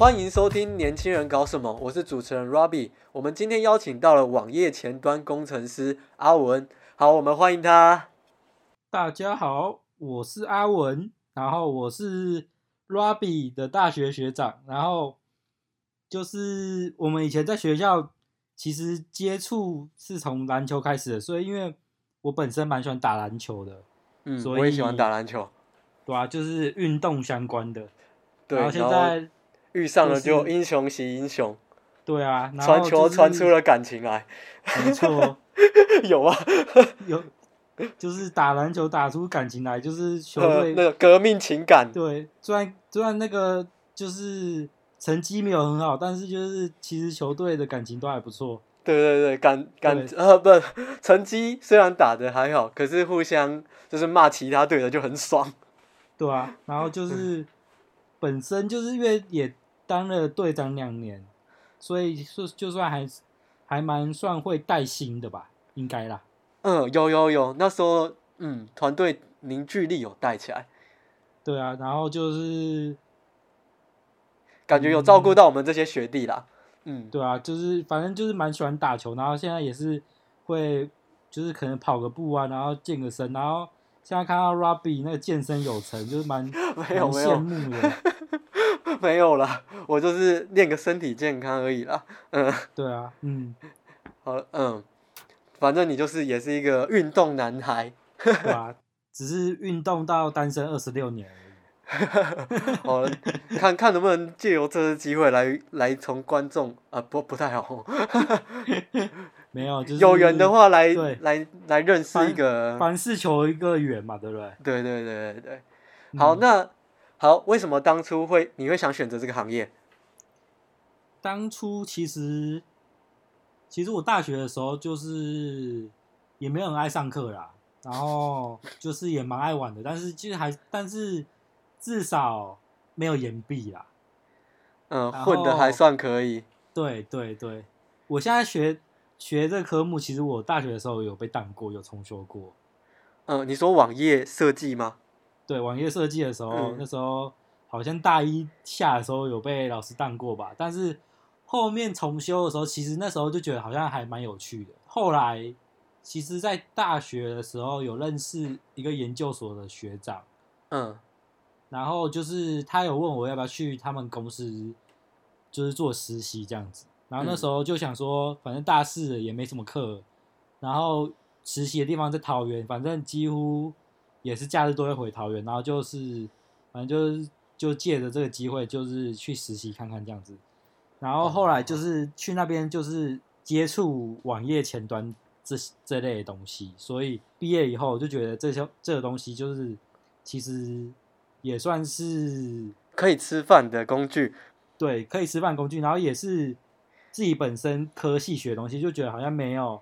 欢迎收听《年轻人搞什么》，我是主持人 Robbie。我们今天邀请到了网页前端工程师阿文，好，我们欢迎他。大家好，我是阿文，然后我是 Robbie 的大学学长，然后就是我们以前在学校其实接触是从篮球开始的，所以因为我本身蛮喜欢打篮球的，嗯，所我也喜欢打篮球。对啊，就是运动相关的。对，然后现在遇上了就就是英雄惜英雄，对啊，然传后就是球传出了感情来，没错，有啊，有就是打篮球打出感情来，就是球呃队那个革命情感，对，虽然虽然那个就是成绩没有很好，但是就是其实球队的感情都还不错。对对对，感感对。呃不，成绩虽然打的还好，可是互相就是骂其他队的就很爽。对啊，然后就是本身就是因为也当了队长两年，所以就就算还还蛮算会带薪的吧，应该啦。嗯，有有有，那时候嗯，团队凝聚力有带起来，对啊，然后就是感觉有照顾到我们这些学弟啦。嗯，对啊，就是反正就是蛮喜欢打球，然后现在也是会就是可能跑个步啊，然后健个身，然后现在看到 Robbie 那个健身有成，就是蛮蛮羡 没有没有慕的。没有啦，我就是练个身体健康而已啦。嗯，对啊，嗯，好，嗯，反正你就是也是一个运动男孩。对啊，只是运动到单身二十六年而已。好了，看看能不能借由这次机会来来从观众啊不不太好，没有，就是有缘的话来对来来认识一个，凡事求一个缘嘛，对不对？对对对对对。好，嗯那好，为什么当初会你会想选择这个行业？当初其实，其实我大学的时候就是也没有很爱上课啦，然后就是也蛮爱玩的，但是其实还但是至少没有延毕啦。嗯，混的还算可以。对对对，我现在学学这科目，其实我大学的时候有被当过，有重修过。嗯，你说网页设计吗？对网页设计的时候，嗯那时候好像大一下的时候有被老师当过吧，但是后面重修的时候，其实那时候就觉得好像还蛮有趣的。后来其实，在大学的时候有认识一个研究所的学长，嗯然后就是他有问我要不要去他们公司，就是做实习这样子。然后那时候就想说，反正大四也没什么课，然后实习的地方在桃园，反正几乎也是假日都会回桃园，然后就是反正就是就借着这个机会，就是去实习看看这样子。然后后来就是去那边就是接触网页前端这这类的东西，所以毕业以后我就觉得这些这个东西就是其实也算是可以吃饭的工具。对可以吃饭工具，然后也是自己本身科系学的东西，就觉得好像没有，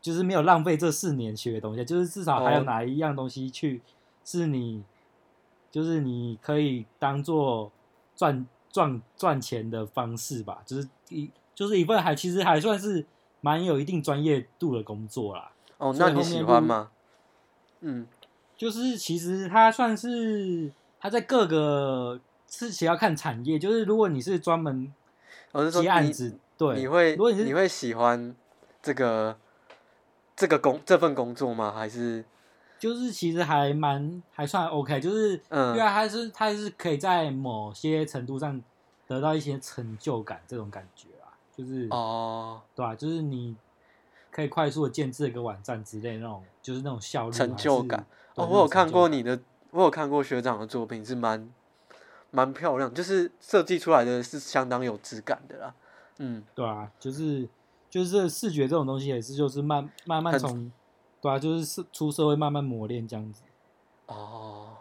就是没有浪费这四年学的东西，就是至少还有哦哪一样东西去是你，就是你可以当做赚赚赚钱的方式吧，就是一就是一份还其实还算是蛮有一定专业度的工作啦。哦，那你喜欢吗？嗯，就是其实它算是它在各个事情要看产业，就是如果你是专门接案子，对，你会如果你是你会喜欢这个这个工这份工作吗？还是就是其实还蛮还算 OK，就是嗯因为它是他是可以在某些程度上得到一些成就感这种感觉啊，就是哦对啊、就是你可以快速的建制一个网站之类的那种，就是那种效率成就感？哦，我有看过你的，我有看过学长的作品，是蛮蛮漂亮，就是设计出来的是相当有质感的啦。嗯，对啊，就是就是视觉这种东西也是就是慢慢慢从对啊，就是社出社会慢慢磨练这样子。哦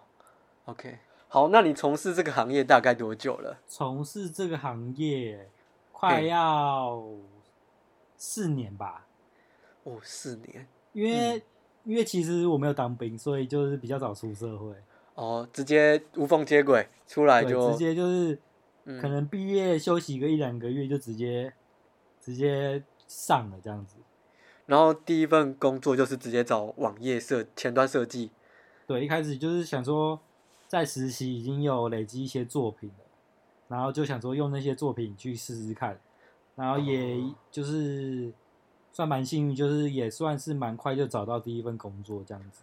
，OK，好，那你从事这个行业大概多久了？从事这个行业快要四年吧，哦，四年。因为、因为其实我没有当兵，所以就是比较早出社会，哦，直接无缝接轨出来，就直接就是嗯可能毕业休息个一两个月就直接直接上了这样子。然后第一份工作就是直接找网页设前端设计。对，一开始就是想说在实习已经有累积一些作品了，然后就想说用那些作品去试试看，然后也哦就是算蛮幸运，就是也算是蛮快就找到第一份工作这样子。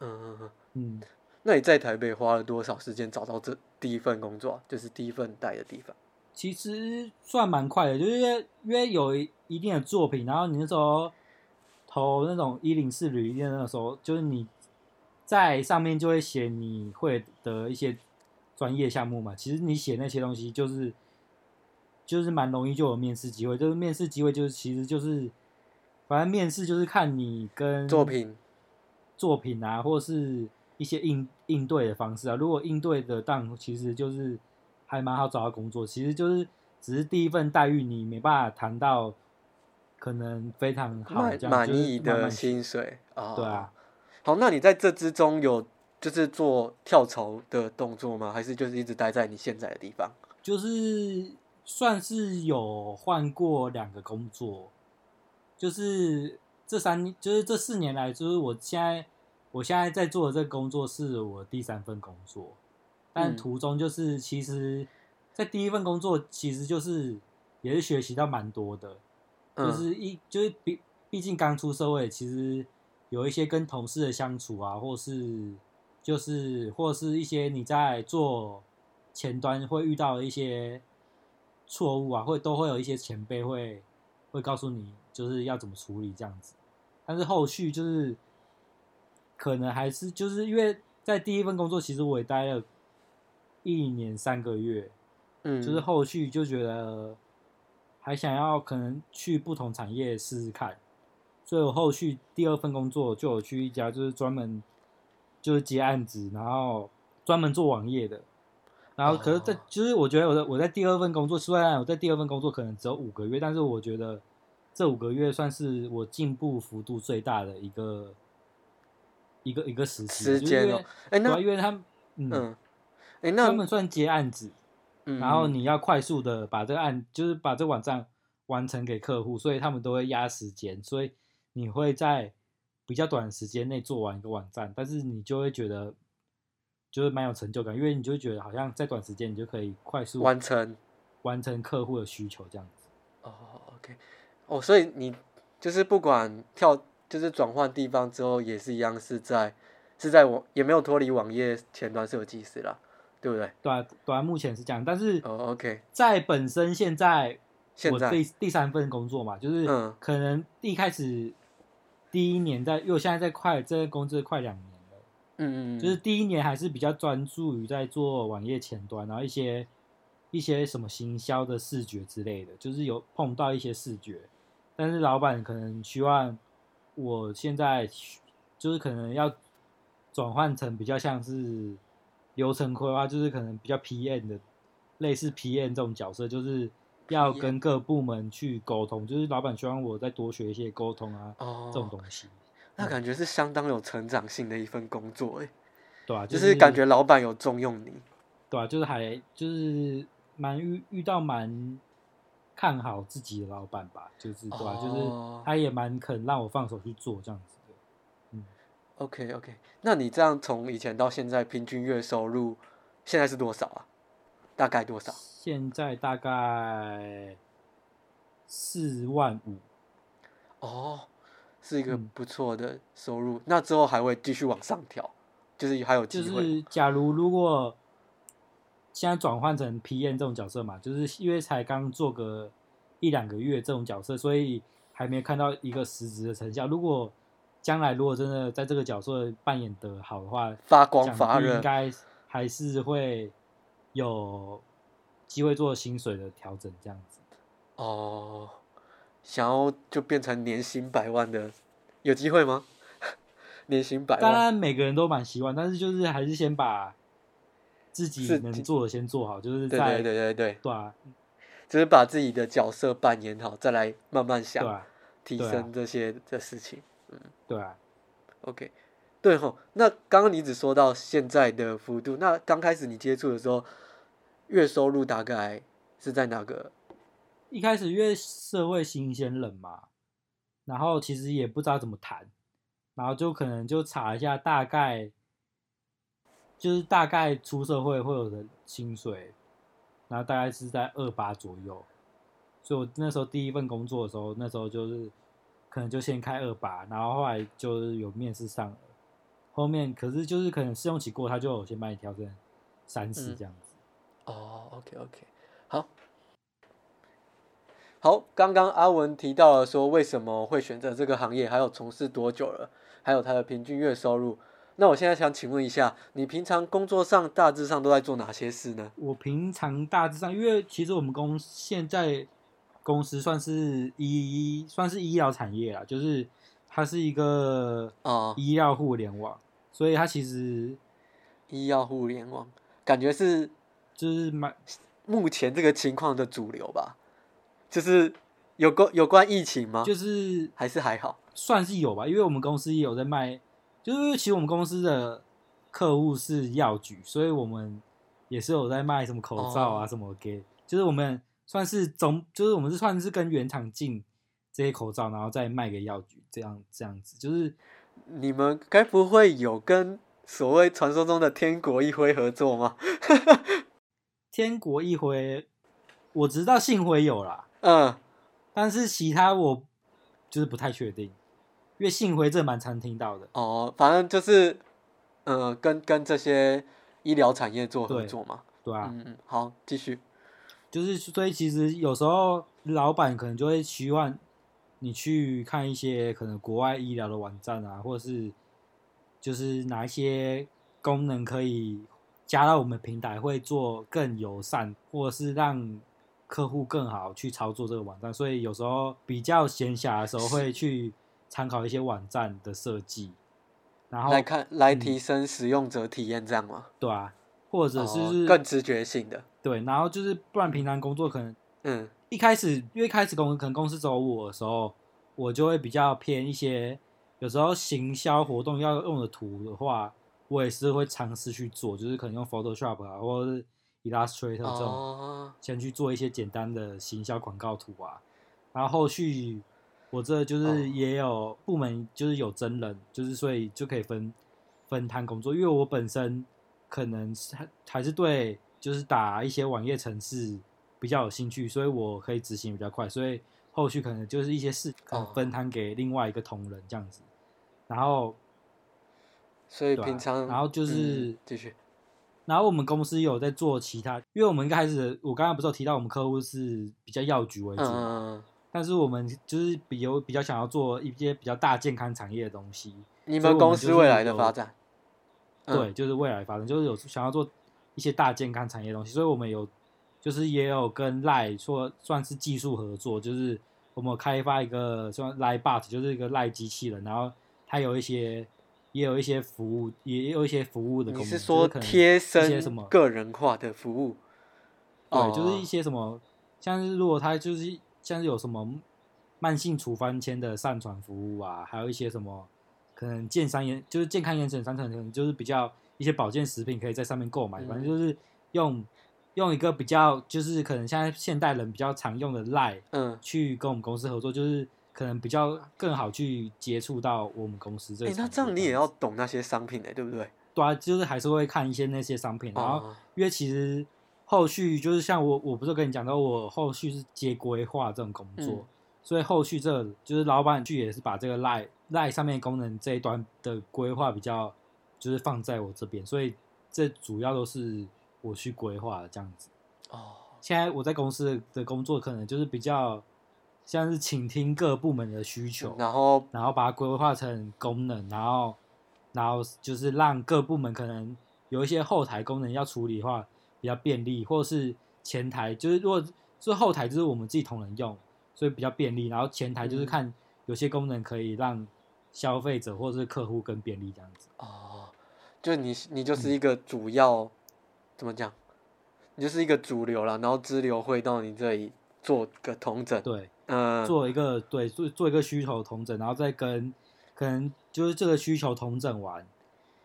嗯嗯嗯。嗯，那你在台北花了多少时间找到这第一份工作啊？就是第一份待的地方。其实算蛮快的，就是因为有一一定的作品，然后你那时候投那种一零四旅店的那时候，就是你在上面就会写你会的一些专业项目嘛。其实你写那些东西，就是就是蛮容易就有面试机会。就是面试机会，就是其实就是反正面试就是看你跟作品作品啊，或是一些应应对的方式啊。如果应对的当，其实就是还蛮好找到工作。其实就是只是第一份待遇你没办法谈到可能非常好满意的薪水啊。对啊。好，那你在这之中有就是做跳槽的动作吗？还是就是一直待在你现在的地方？就是算是有换过两个工作，就是这三就是这四年来，就是我现在我现在在做的这个工作是我第三份工作，但嗯。途中就是其实，在第一份工作其实就是也是学习到蛮多的，嗯。就是一就是毕毕竟刚出社会，其实有一些跟同事的相处啊，或是就是或是一些你在做前端会遇到的一些错误啊，会都会有一些前辈会会告诉你就是要怎么处理这样子，但是后续就是可能还是就是因为在第一份工作，其实我也待了一年三个月，嗯，就是后续就觉得还想要可能去不同产业试试看，所以我后续第二份工作就有去一家就是专门就是接案子，然后专门做网页的。然后可是在哦。就是我觉得我在我在第二份工作，虽然我在第二份工作可能只有五个月，但是我觉得这五个月算是我进步幅度最大的一个一个一个时期，时间哦就是因为哎，那因为他嗯，嗯，哎，那他们算接案子，嗯然后你要快速的把这个案，就是把这个网站完成给客户，所以他们都会压时间，所以你会在比较短时间内做完一个网站，但是你就会觉得就是蛮有成就感，因为你就会觉得好像在短时间你就可以快速完成。完成客户的需求这样子。哦，OK，哦，所以你就是不管跳，就是转换地方之后，也是一样是在是在网，也没有脱离网页前端设计师啦，对不对？对啊，对啊，目前是这样，但是哦，OK，在本身现在我第第三份工作嘛，就是嗯可能一开始第一年在，因为我现在在快这个工作快两年了。嗯嗯，就是第一年还是比较专注于在做网页前端，然后一些一些什么行销的视觉之类的，就是有碰到一些视觉，但是老板可能希望我现在就是可能要转换成比较像是流程规划，就是可能比较 PM 的类似 PM 这种角色，就是要跟各部门去沟通，就是老板希望我再多学一些沟通啊哦，这种东西，那感觉是相当有成长性的一份工作，哎，对啊、就是感觉老板有重用你，对啊，就是还就是蛮遇遇到蛮看好自己的老板吧，就是对啊，哦就是他也蛮肯让我放手去做这样子 OK OK，那你这样从以前到现在平均月收入现在是多少啊？大概多少？现在大概四万五，哦，是一个嗯不错的收入。那之后还会继续往上调，就是还有就机会。是假如如果现在转换成 PM 这种角色嘛，就是因为才刚做个一两个月这种角色，所以还没看到一个实质的成效。如果将来如果真的在这个角色扮演的好的话，发光发热应该还是会有机会做薪水的调整，这样子。哦，想要就变成年薪百万的，有机会吗？年薪百万，当然每个人都蛮希望，但是就是还是先把自己能做的先做好，就是对在对对对对，对啊就是把自己的角色扮演好，再来慢慢想啊提升这些的事情。对。啊，OK，对吼，那刚刚你只说到现在的幅度，那刚开始你接触的时候，月收入大概是在哪个？一开始因为社会新鲜人嘛，然后其实也不知道怎么谈，然后就可能就查一下大概，就是大概出社会会有的薪水，然后大概是在二八左右，所以我那时候第一份工作的时候，那时候就是可能就先开二八，然后后来就是有面试上了，后面可是就是可能试用期过，他就有先帮你调成三十嗯这样子。哦，OK OK，好，好，刚刚阿文提到了说为什么会选择这个行业，还有从事多久了，还有他的平均月收入。那我现在想请问一下，你平常工作上大致上都在做哪些事呢？我平常大致上，因为其实我们公现在公司算是医算是医疗产业啊，就是它是一个啊、医药互联网，所以它其实医药互联网，感觉是就是蛮目前这个情况的主流吧？就是有关有关疫情吗？就是还是还好？算是有吧，因为我们公司也有在卖，就是其实我们公司的客户是药局，所以我们也是有在卖什么口罩啊哦什么给，就是我们算是总，就是我们是算是跟原厂进这些口罩，然后再卖给药局，这样这样子，就是你们该不会有跟所谓传说中的天国一辉合作吗？天国一辉，我知道幸辉有啦，嗯，但是其他我就是不太确定，因为幸辉这蛮常听到的。哦，反正就是，呃，跟跟这些医疗产业做合作嘛。对啊，嗯嗯，好，继续。就是所以其实有时候老板可能就会希望你去看一些可能国外医疗的网站啊，或者是就是哪一些功能可以加到我们平台，会做更友善，或者是让客户更好去操作这个网站。所以有时候比较闲暇的时候，会去参考一些网站的设计，然后来看，来嗯提升使用者体验，这样吗？对啊，或者是、哦更直觉性的。对，然后就是不然平常工作可能。嗯一开始，因为开始公可能公司找我的时候，我就会比较偏一些，有时候行销活动要用的图的话，我也是会尝试去做，就是可能用 Photoshop 啊，或者是 Illustrator 这种，哦，先去做一些简单的行销广告图啊。然后后续我这就哦是也有部门就是有真人，就是所以就可以分分摊工作，因为我本身可能是还还是对就是打一些网页程式比较有兴趣，所以我可以执行比较快，所以后续可能就是一些事分摊给另外一个同仁这样子，然后所以平常，然后就是嗯继续。然后我们公司有在做其他，因为我们一开始我刚刚不是有提到我们客户是比较药局为主，嗯，但是我们就是比有比较想要做一些比较大健康产业的东西，你们公司未来的发展，嗯对，就是未来发展，就是有想要做一些大健康产业的东西，所以我们有就是也有跟赖说算是技术合作，就是我们有开发一个算赖 bot，就是一个赖机器人，然后它有一些也有一些服务，也有一些服务的功能，你是说贴一些什身么个人化的服务？对，就是一哦些什么，像是如果它就是像是有什么慢性处方签的上传服务啊，还有一些什么可能健商延就是健康延伸商城，可能就是比较一些保健食品可以在上面购买，反正嗯就是用用一个比较就是可能现在现代人比较常用的 Line 嗯，去跟我们公司合作，就是可能比较更好去接触到我们公司这哎、个产业。那这样你也要懂那些商品的、对不对？对啊，就是还是会看一些那些商品，然后。哦，因为其实后续就是像我，我不是跟你讲到，我后续是接规划这种工作，嗯所以后续这就是老板去也是把这个赖赖上面功能这一端的规划比较就是放在我这边，所以这主要都是我去规划的这样子。哦，现在我在公司的工作可能就是比较像是倾听各部门的需求，然后然后把它规划成功能，然后然后就是让各部门可能有一些后台功能要处理的话比较便利，或者是前台就是如果是后台就是我们自己同仁用，所以比较便利，然后前台就是嗯看有些功能可以让消费者或者是客户更便利这样子。哦，就你你就是嗯一个主要、怎么讲？你就是一个主流了，然后支流会到你这里做个同整。对，嗯，做一个对做做一个需求同整，然后再跟可能就是这个需求同整完，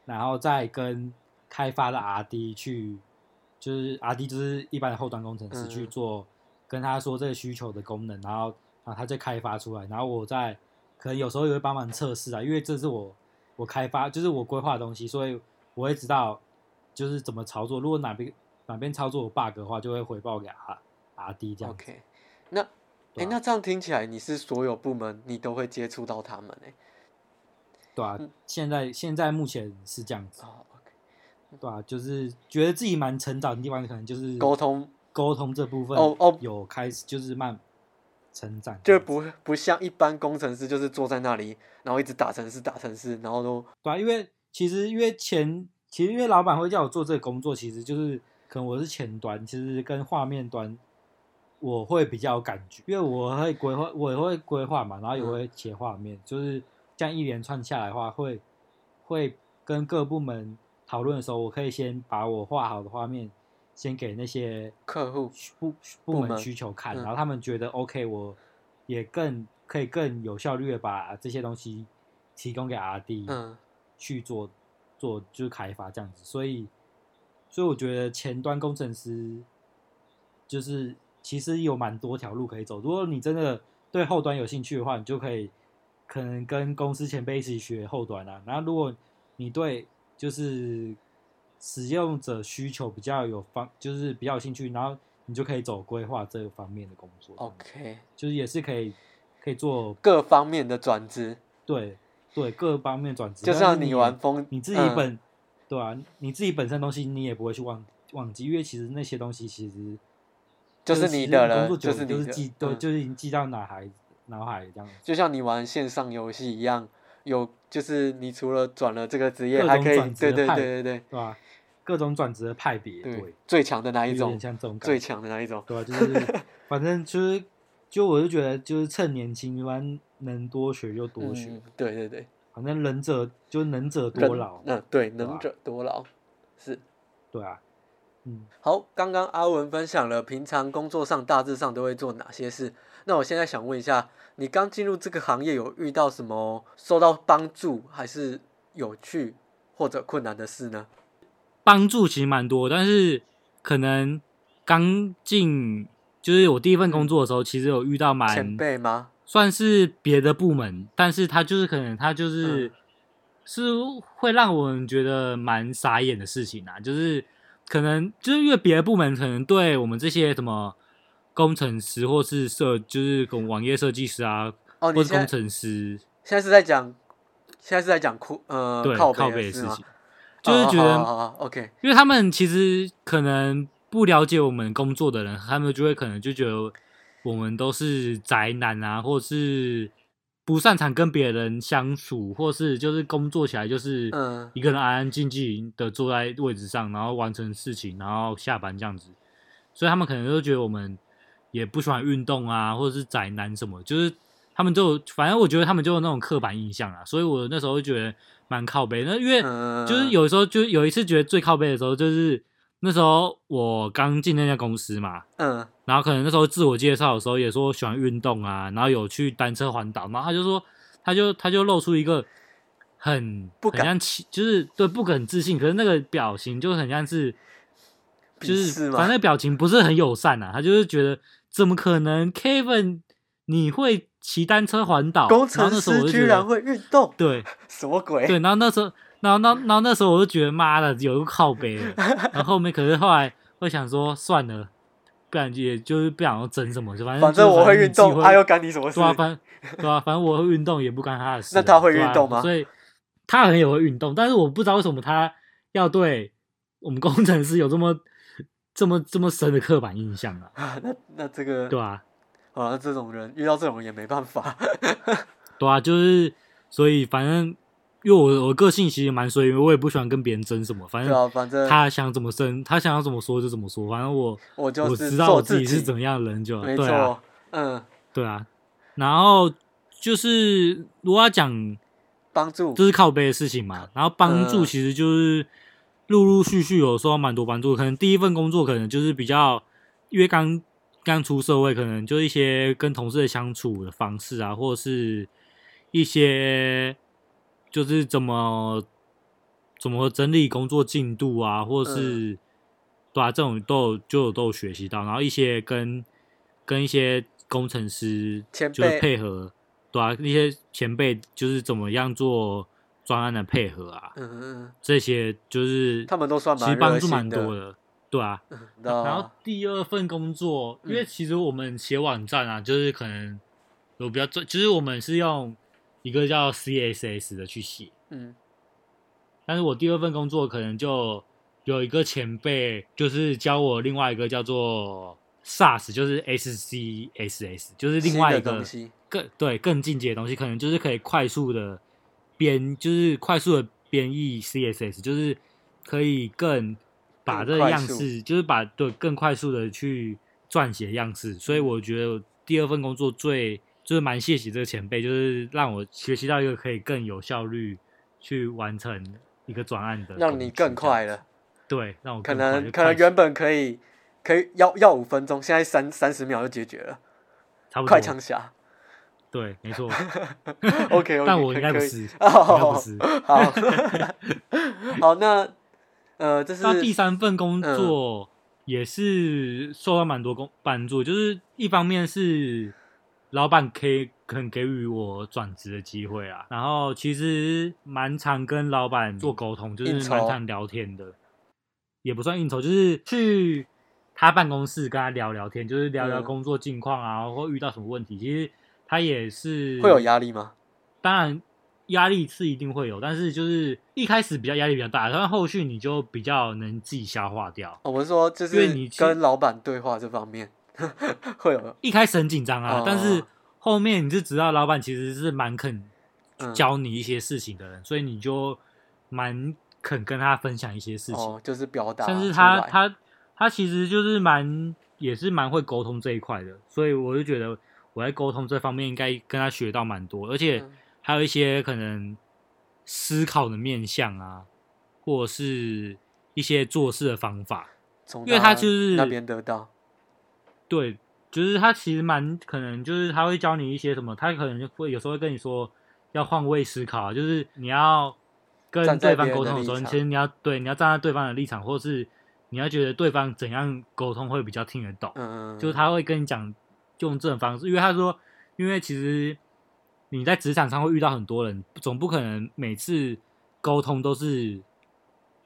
然后再跟开发的 RD 去，就是 RD 就是一般的后端工程师嗯去做，跟他说这个需求的功能，然后然后他再开发出来，然后我再可能有时候也会帮忙测试啊，因为这是我我开发就是我规划的东西，所以我会知道就是怎么操作。如果哪边哪边操作有 bug 的话，就会回报给 R R D 这样。OK，那哎、啊那这样听起来你是所有部门你都会接触到他们哎、对啊，嗯现在现在目前是这样子，哦，OK，对啊，就是觉得自己蛮成长的地方，可能就是沟通。沟通这部分哦哦有开始就是慢成长，就不不像一般工程师，就是坐在那里，然后一直打程式打程式，然后都对啊，因为其实因为前其实因为老板会叫我做这个工作，其实就是可能我是前端，其实跟画面端我会比较有感觉，因为我会规划，我也会规划嘛，然后也嗯。会切画面，就是这样一连串下来的话，会会跟各部门讨论的时候，我可以先把我画好的画面先给那些客户部部门需求看，嗯然后他们觉得 OK，我也更可以更有效率的把这些东西提供给 RD，嗯去做做就是开发这样子，所以所以我觉得前端工程师就是其实有蛮多条路可以走。如果你真的对后端有兴趣的话，你就可以可能跟公司前辈一起学后端啊。然后如果你对就是使用者需求比较有方，就是比较有兴趣，然后你就可以走规划这个方面的工作。，OK，就是也是可以可以做各方面的转职，对对各方面转职，就像你玩风，你自己嗯。本、对啊，你自己本身东西你也不会去忘忘记，因为其实那些东西其实就是你的了，工作就是你的，了就是记，对，嗯。就是已经记到脑海脑海这样子。就像你玩线上游戏一样，有就是你除了转了这个职业，还可以，对对对对对对吧？各种转职的派别，对对，最强的哪一种最觉，强的哪一种？对吧？就是反正就是，就我就觉得就是趁年轻，反能多学就多学，嗯，对对对，反正能者就能者多人劳，嗯，对，能者多劳，是。对啊，嗯，好，刚刚阿文分享了平常工作上大致上都会做哪些事。那我现在想问一下，你刚进入这个行业有遇到什么受到帮助，还是有趣或者困难的事呢？帮助其实蛮多，但是可能刚进就是我第一份工作的时候，其实有遇到蛮前辈吗？算是别的部门，但是他就是可能他就是、嗯是会让我们觉得蛮傻眼的事情啊，就是可能就是因为别的部门可能对我们这些什么工程师或是设就是跟网页设计师啊，哦，你现在或是工程师，现在是在讲，现在是在讲酷呃对靠背的事情，就是觉得 OK，因为他们其实可能不了解我们工作的人，他们就会可能就觉得我们都是宅男啊，或是不擅长跟别人相处，或是就是工作起来就是嗯。一个人安安静静的坐在位置上，然后完成事情，然后下班这样子。所以他们可能就觉得我们也不喜欢运动啊，或者是宅男什么，就是他们就反正我觉得他们就有那种刻板印象啊，所以我那时候就觉得蛮靠背。那因为嗯，就是有时候就有一次觉得最靠背的时候，就是那时候我刚进那家公司嘛，嗯。然后可能那时候自我介绍的时候也说喜欢运动啊，然后有去单车环岛，然后他就说，他就他就露出一个很不敢很像，就是对不敢自信，可是那个表情就很像是，就是反正那表情不是很友善啊，他就是觉得怎么可能，Kevin 你会骑单车环岛，工程师居然会运动，对。什么鬼？对，然后那时候，然后那然后那时候我就觉得妈的有个靠背了，然后后面可是后来会想说算了，不然也就是不想要争什么，就反正反正我会运动，他他又干你什么事对？啊，反对啊，反正我会运动也不干他的事啊。那他会运动吗所以他很有会运动，但是我不知道为什么他要对我们工程师有这么这么这么深的刻板印象啊，啊，那那这个，对啊，好像这种人遇到这种人也没办法。对啊，就是所以反正因为我我个性其实蛮随缘，我也不喜欢跟别人争什么，反正啊，反正他想怎么生，他想要怎么说就怎么说，反正我我就是知道我自己是怎么样的人就没对啊，对啊。然后就是如果要讲帮助就是靠背的事情嘛，然后帮助嗯其实就是陆陆续续有收到蛮多帮助，可能第一份工作可能就是比较因为刚刚出社会，可能就一些跟同事的相处的方式啊，或者是一些就是怎么怎么整理工作进度啊，或者是、对啊，这种都有就有都有学习到，然后一些跟跟一些工程师就是配合，对啊，一些前辈就是怎么样做专案的配合啊，嗯嗯嗯，这些就是他们都算蛮其实帮助蛮多的，对啊。然后第二份工作，因为嗯其实我们写网站啊，就是可能有比较专，就是我们是用一个叫 CSS 的去写，嗯但是我第二份工作可能就有一个前辈，就是教我另外一个叫做 SAS，就是 SCSS，就是另外一个更对更进阶的东西，可能就是可以快速的编，就是快速的编译 CSS，就是可以更把这个样式，就是把对更快速的去撰写样式。所以我觉得第二份工作最就是蛮谢谢这个前辈，就是让我学习到一个可以更有效率去完成一个专案的，让你更快。了。对，让我可能可能原本可以可以要要五分钟，现在三三十秒就解决了，差不多快枪侠。对，没错。OK 但我应该不是，应该哦不，是。好，好，那呃，这是那第三份工嗯作也是受到蛮多工帮助，就是一方面是老板可以肯给予我转职的机会啊，然后其实蛮常跟老板做沟通，就是蛮常聊天的，也不算应酬，就是去他办公室跟他聊聊天，就是聊聊嗯工作近况啊，或遇到什么问题，其实他也是会有压力吗？当然压力是一定会有，但是就是一开始比较压力比较大，但后续你就比较能自己消化掉。哦我是说，就因为是你跟老板对话这方面 会有，一开始很紧张啊，哦但是后面你就知道老板其实是蛮肯嗯教你一些事情的人，所以你就蛮肯跟他分享一些事情。哦，就是表达出来，甚至他他他其实就是蛮也是蛮会沟通这一块的，所以我就觉得我在沟通这方面应该跟他学到蛮多，而且嗯还有一些可能思考的面向啊，或者是一些做事的方法。因为他就是那边得到，对，就是他其实蛮可能就是他会教你一些什么，他可能就会有时候会跟你说要换位思考啊，就是你要跟对方沟通的时候，其实你要对你要站在对方的立场，或是你要觉得对方怎样沟通会比较听得懂。嗯，就是他会跟你讲用这种方式，因为他说，因为其实你在职场上会遇到很多人，总不可能每次沟通都是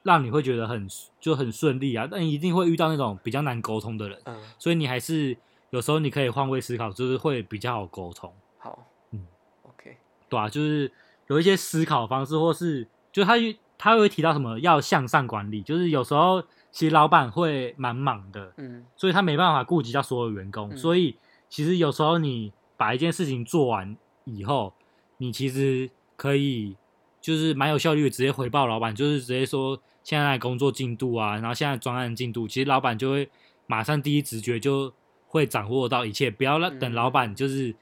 让你会觉得很就很顺利啊，但一定会遇到那种比较难沟通的人，嗯，所以你还是有时候你可以换位思考，就是会比较好沟通，好，嗯，OK，对啊，就是有一些思考方式，或是就他他会提到什么要向上管理，就是有时候其实老板会蛮忙的，嗯。所以他没办法顾及到所有员工，嗯。所以其实有时候你把一件事情做完以后，你其实可以就是蛮有效率的直接回报老板，就是直接说现在的工作进度啊，然后现在专案进度，其实老板就会马上第一直觉就会掌握到一切，不要让嗯等老板就是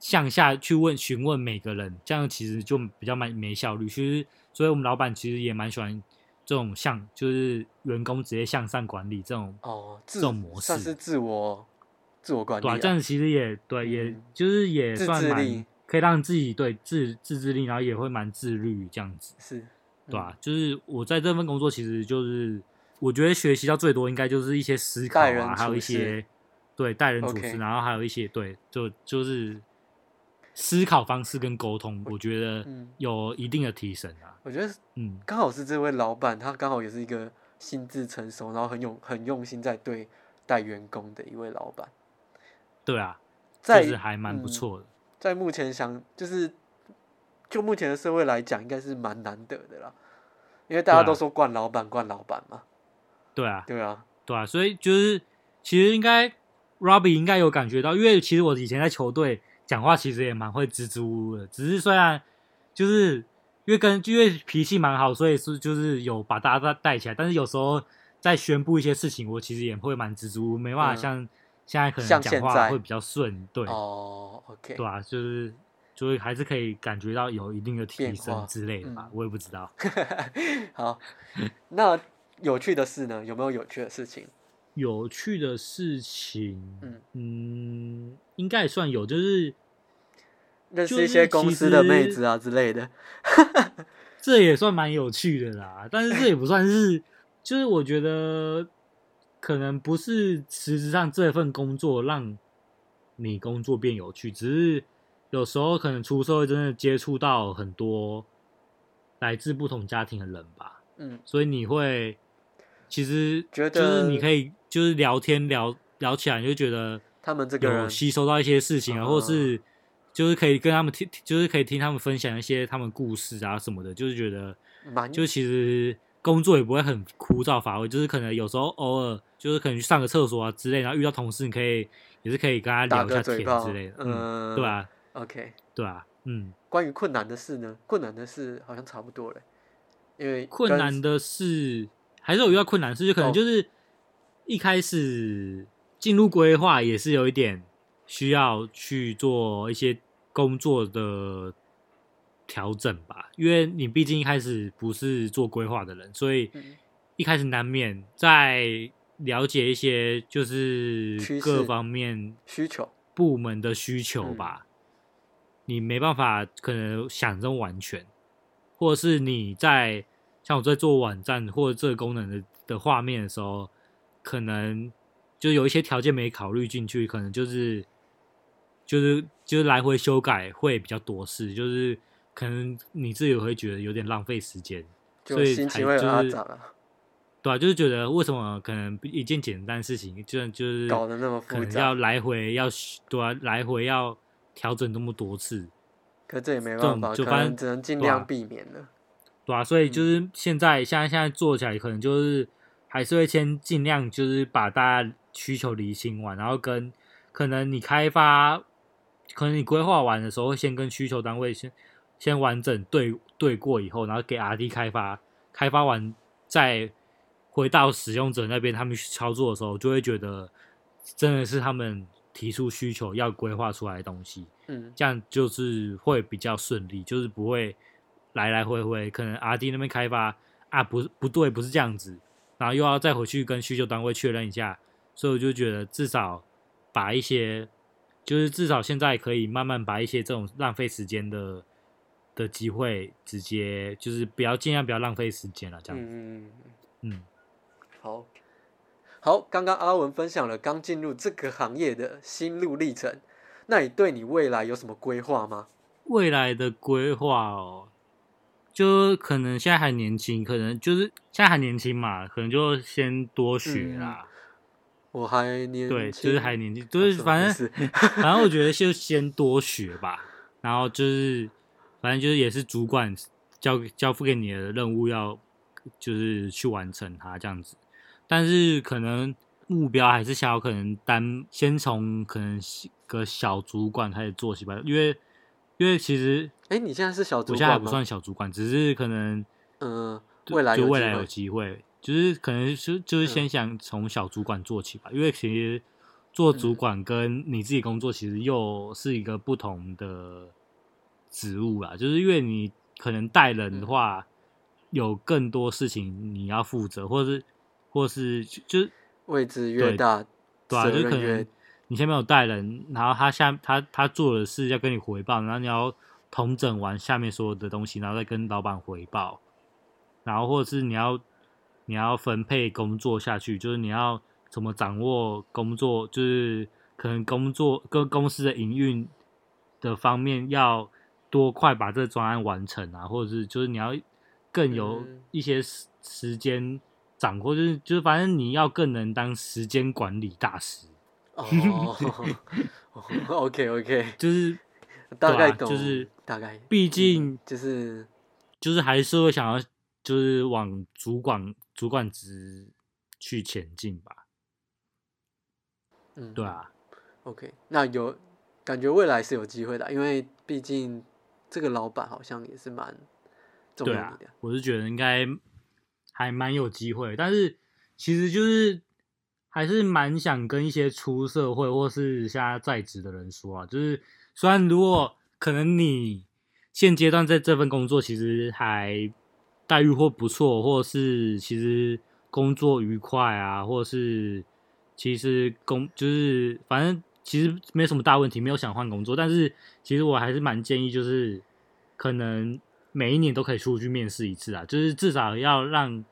向下去问询问每个人，这样其实就比较蛮没效率。其实，所以我们老板其实也蛮喜欢这种向就是员工直接向上管理这种哦，自这种模式算是自我自我管理对、啊，啊，这样其实也对，也嗯。就是也算蛮可以让自己对自自制力，然后也会蛮自律这样子，是，对吧、嗯就是我在这份工作，其实就是我觉得学习到最多，应该就是一些思考啊，还有一些对待人处事，然后还有一些对就就是思考方式跟沟通，我觉得嗯。有一定的提升啊。我觉得嗯，刚好是这位老板，他刚好也是一个心智成熟，然后很有很用心在对待员工的一位老板，对啊，在就是还蛮不嗯错的。在目前想就是就目前的社会来讲，应该是蛮难得的啦，因为大家都说惯老板惯老板嘛，对啊，对啊，对啊，所以就是其实应该 Robbie 应该有感觉到，因为其实我以前在球队讲话其实也蛮会支支吾吾的，只是虽然就是因为跟因为脾气蛮好，所以是就是有把大家带带起来，但是有时候在宣布一些事情，我其实也会蛮支支吾吾，没办法嗯像现在可能像讲话会比较顺，对、哦，OK，对啊，就是就是还是可以感觉到有一定的提升之类的吧，嗯我也不知道。好，那有趣的事呢？有没有有趣的事情？有趣的事情，嗯嗯应该也算有，就是就是认识一些公司的妹子啊之类的。这也算蛮有趣的啦。但是这也不算是，就是我觉得可能不是实质上这份工作让你工作变有趣，只是有时候可能出社会真的接触到很多来自不同家庭的人吧，嗯，所以你会其实觉得就是你可以就是聊天聊聊起来，你就觉得他们这个有吸收到一些事情啊，嗯。或是就是可以跟他们听，就是可以听他们分享一些他们故事啊什么的，就是觉得蛮就其实工作也不会很枯燥乏味，就是可能有时候偶尔就是可能去上个厕所啊之类，然后遇到同事，你可以也是可以跟他聊一下天之类的，嗯，嗯，对啊，？OK，对啊，嗯，关于困难的事呢？困难的事好像差不多了，因为困难的事还是有遇到困难事，就可能哦就是一开始进入规划也是有一点需要去做一些工作的调整吧，因为你毕竟一开始不是做规划的人，所以嗯。一开始难免在了解一些就是各方面需求，部门的需求嗯。吧，你没办法可能想中完全，或者是你在像我在做网站或者这个功能的的画面的时候，可能就有一些条件没考虑进去，可能就是就是就是来回修改会比较多事，就是可能你自己会觉得有点浪费时间，所以才心情会有就是对啊，就是觉得为什么可能一件简单的事情，就就是搞得那么可能复杂要来回要对啊，来回要调整那么多次，可这也没办法，就反正能只能尽量避免了。对啊，所以嗯就是现在、现在现在做起来，可能就是还是会先尽量就是把大家需求理清完，然后跟可能你开发，可能你规划完的时候，会先跟需求单位先先完整对对过以后，然后给 R D 开发，开发完再回到使用者那边，他们去操作的时候，就会觉得真的是他们提出需求要规划出来的东西。嗯，这样就是会比较顺利，就是不会来来回回，可能 R D 那边开发啊，不不对，不是这样子，然后又要再回去跟需求单位确认一下，所以我就觉得至少把一些，就是至少现在可以慢慢把一些这种浪费时间的的机会，直接就是不要尽量不要浪费时间了，这样子，嗯嗯好，好，刚刚阿文分享了刚进入这个行业的心路历程，那你对你未来有什么规划吗？未来的规划哦，就可能现在还年轻，可能就是现在还年轻嘛，可能就先多学啦。我还年对，就是还年轻，啊就是反正 反正我觉得就先多学吧，然后就是反正就是也是主管交交付给你的任务要就是去完成它这样子，但是可能目标还是想要可能单先从可能个小主管开始做起吧，因为因为其实哎，你现在是小主我现在还不？算小主管，只是可能嗯，就未来就未来有机会，就是可能是就是嗯。先想从小主管做起吧，因为其实做主嗯。管跟你自己工作其实又是一个不同的职务啦，就是因为你可能带人的嗯。话，有更多事情你要负责，或是或是就就是位置越大，对啊，就可能你前面有带人，然后他下他他做的事要跟你回报，然后你要统整完下面所有的东西，然后再跟老板回报，然后或者是你要你要分配工作下去，就是你要怎么掌握工作，就是可能工作跟公司的营运的方面要多快把这个专案完成啊，或者是就是你要更有嗯一些时时间掌握，就是就是反正你要更能当时间管理大师。哦，OK OK，就是大概懂，就是大概，毕竟嗯就是就是还是会想要就是往主管主管职去前进吧。嗯，对啊，OK，那有感觉未来是有机会的，因为毕竟这个老板好像也是蛮重要你的。，我是觉得应该还蛮有机会，但是其实就是还是蛮想跟一些出社会或是现在在职的人说啊，就是虽然如果可能你现阶段在这份工作其实还待遇或不错，或是其实工作愉快啊，或是其实工就是反正其实没什么大问题，没有想换工作，但是其实我还是蛮建议就是可能每一年都可以出去面试一次啊，就是至少要让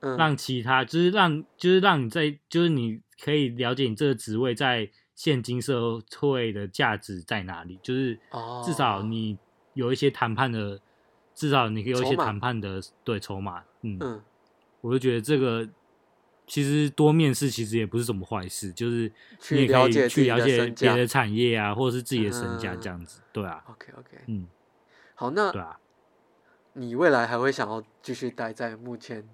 嗯，让其他就是让就是让你在就是你可以了解你这个职位在现今社会的价值在哪里，就是哦至少你有一些谈判的，至少你可以有一些谈判的对筹码，嗯，嗯。我就觉得这个其实多面试其实也不是什么坏事，就是你可以了解自己去了解。别的产业啊，或者是自己的身价嗯这样子。对啊，OK OK，嗯，好，那对啊。你未来还会想要继续待在目前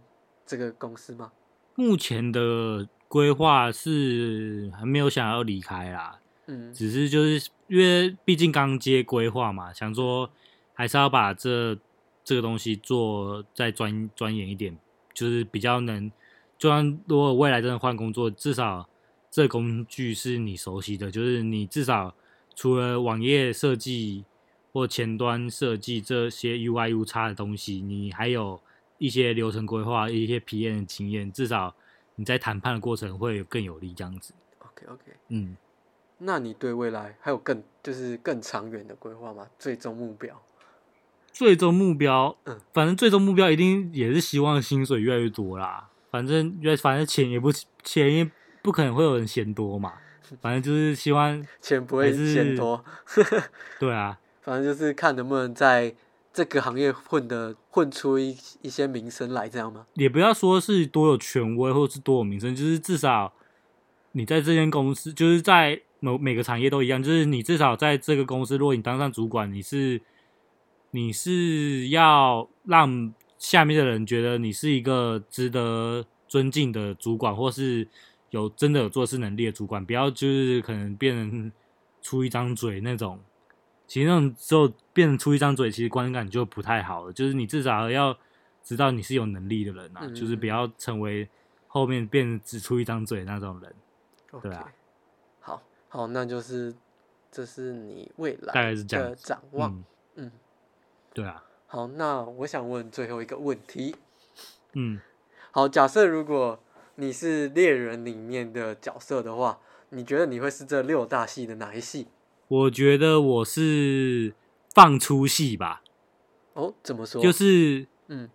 这个公司吗？目前的规划是还没有想要离开啦，嗯只是就是因为毕竟刚接规划嘛，想说还是要把这这个东西做再钻钻研一点，就是比较能，就算如果未来真的换工作，至少这工具是你熟悉的，就是你至少除了网页设计或前端设计这些 UI U 叉的东西，你还有一些流程规划、一些 PM 的经验，至少你在谈判的过程会更有利这样子。，OK OK，嗯。那你对未来还有更就是更长远的规划吗？最终目标？最终目标，嗯反正最终目标一定也是希望薪水越来越多啦。反正越反正钱也不钱也不可能会有人嫌多嘛。反正就是希望，钱不会是嫌多，对啊，反正就是看能不能在这个行业混的混出一一些名声来，这样吗？也不要说是多有权威或是多有名声，就是至少你在这间公司，就是在某每个产业都一样，就是你至少在这个公司，如果你当上主管，你是你是要让下面的人觉得你是一个值得尊敬的主管，或是有真的有做事能力的主管，不要就是可能变成出一张嘴那种。其实那种之后变成出一张嘴，其实观感就不太好了。就是你至少要知道你是有能力的人啊，嗯就是不要成为后面变成只出一张嘴那种人。对啊好好，那就是这是你未大概来是这样的展望。嗯嗯，对啊，好，那我想问最后一个问题。嗯，好，假设如果你是猎人里面的角色的话，你觉得你会是这六大系的哪一系？我觉得我是放出系吧，哦，怎么说？就是嗯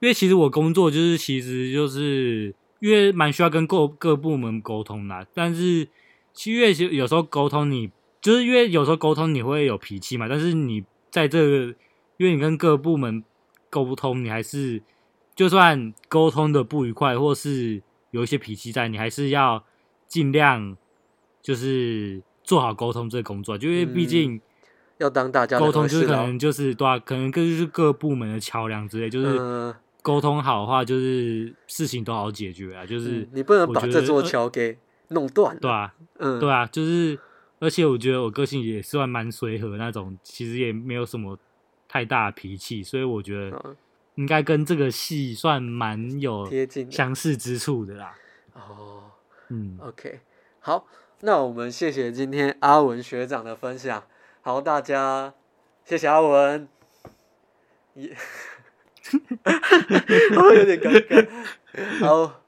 因为其实我工作就是其实就是因为蛮需要跟各各部门沟通啦，但是其实因为有时候沟通你就是因为有时候沟通你会有脾气嘛，但是你在这个因为你跟各部门沟通，你还是就算沟通的不愉快或是有一些脾气在，你还是要尽量就是做好沟通这个工作，就因为毕嗯竟。要当大家沟通就是可能就是对啊，可能跟就是各部门的桥梁之类，就是嗯沟通好的话，就是事情都好解决啊，就是、嗯你不能把这座呃桥给弄断了。对啊，嗯，对啊，就是而且我觉得我个性也算蛮随和那种，其实也没有什么太大脾气，所以我觉得嗯应该跟这个戏算蛮有贴近相似之处的啦。哦。嗯，OK，好，那我们谢谢今天阿文学长的分享。好，大家谢谢阿文。也，哦，有点尴尬。好，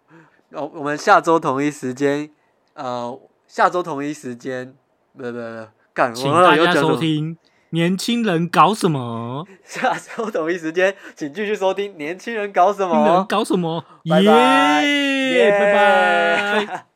我，我们下周同一时间，呃，下周同一时间，不不不，干，请我大家？收听年轻人搞什么，下周同一时间，请继续收听《年轻人搞什年轻人么》。搞什么，耶，拜拜。拜。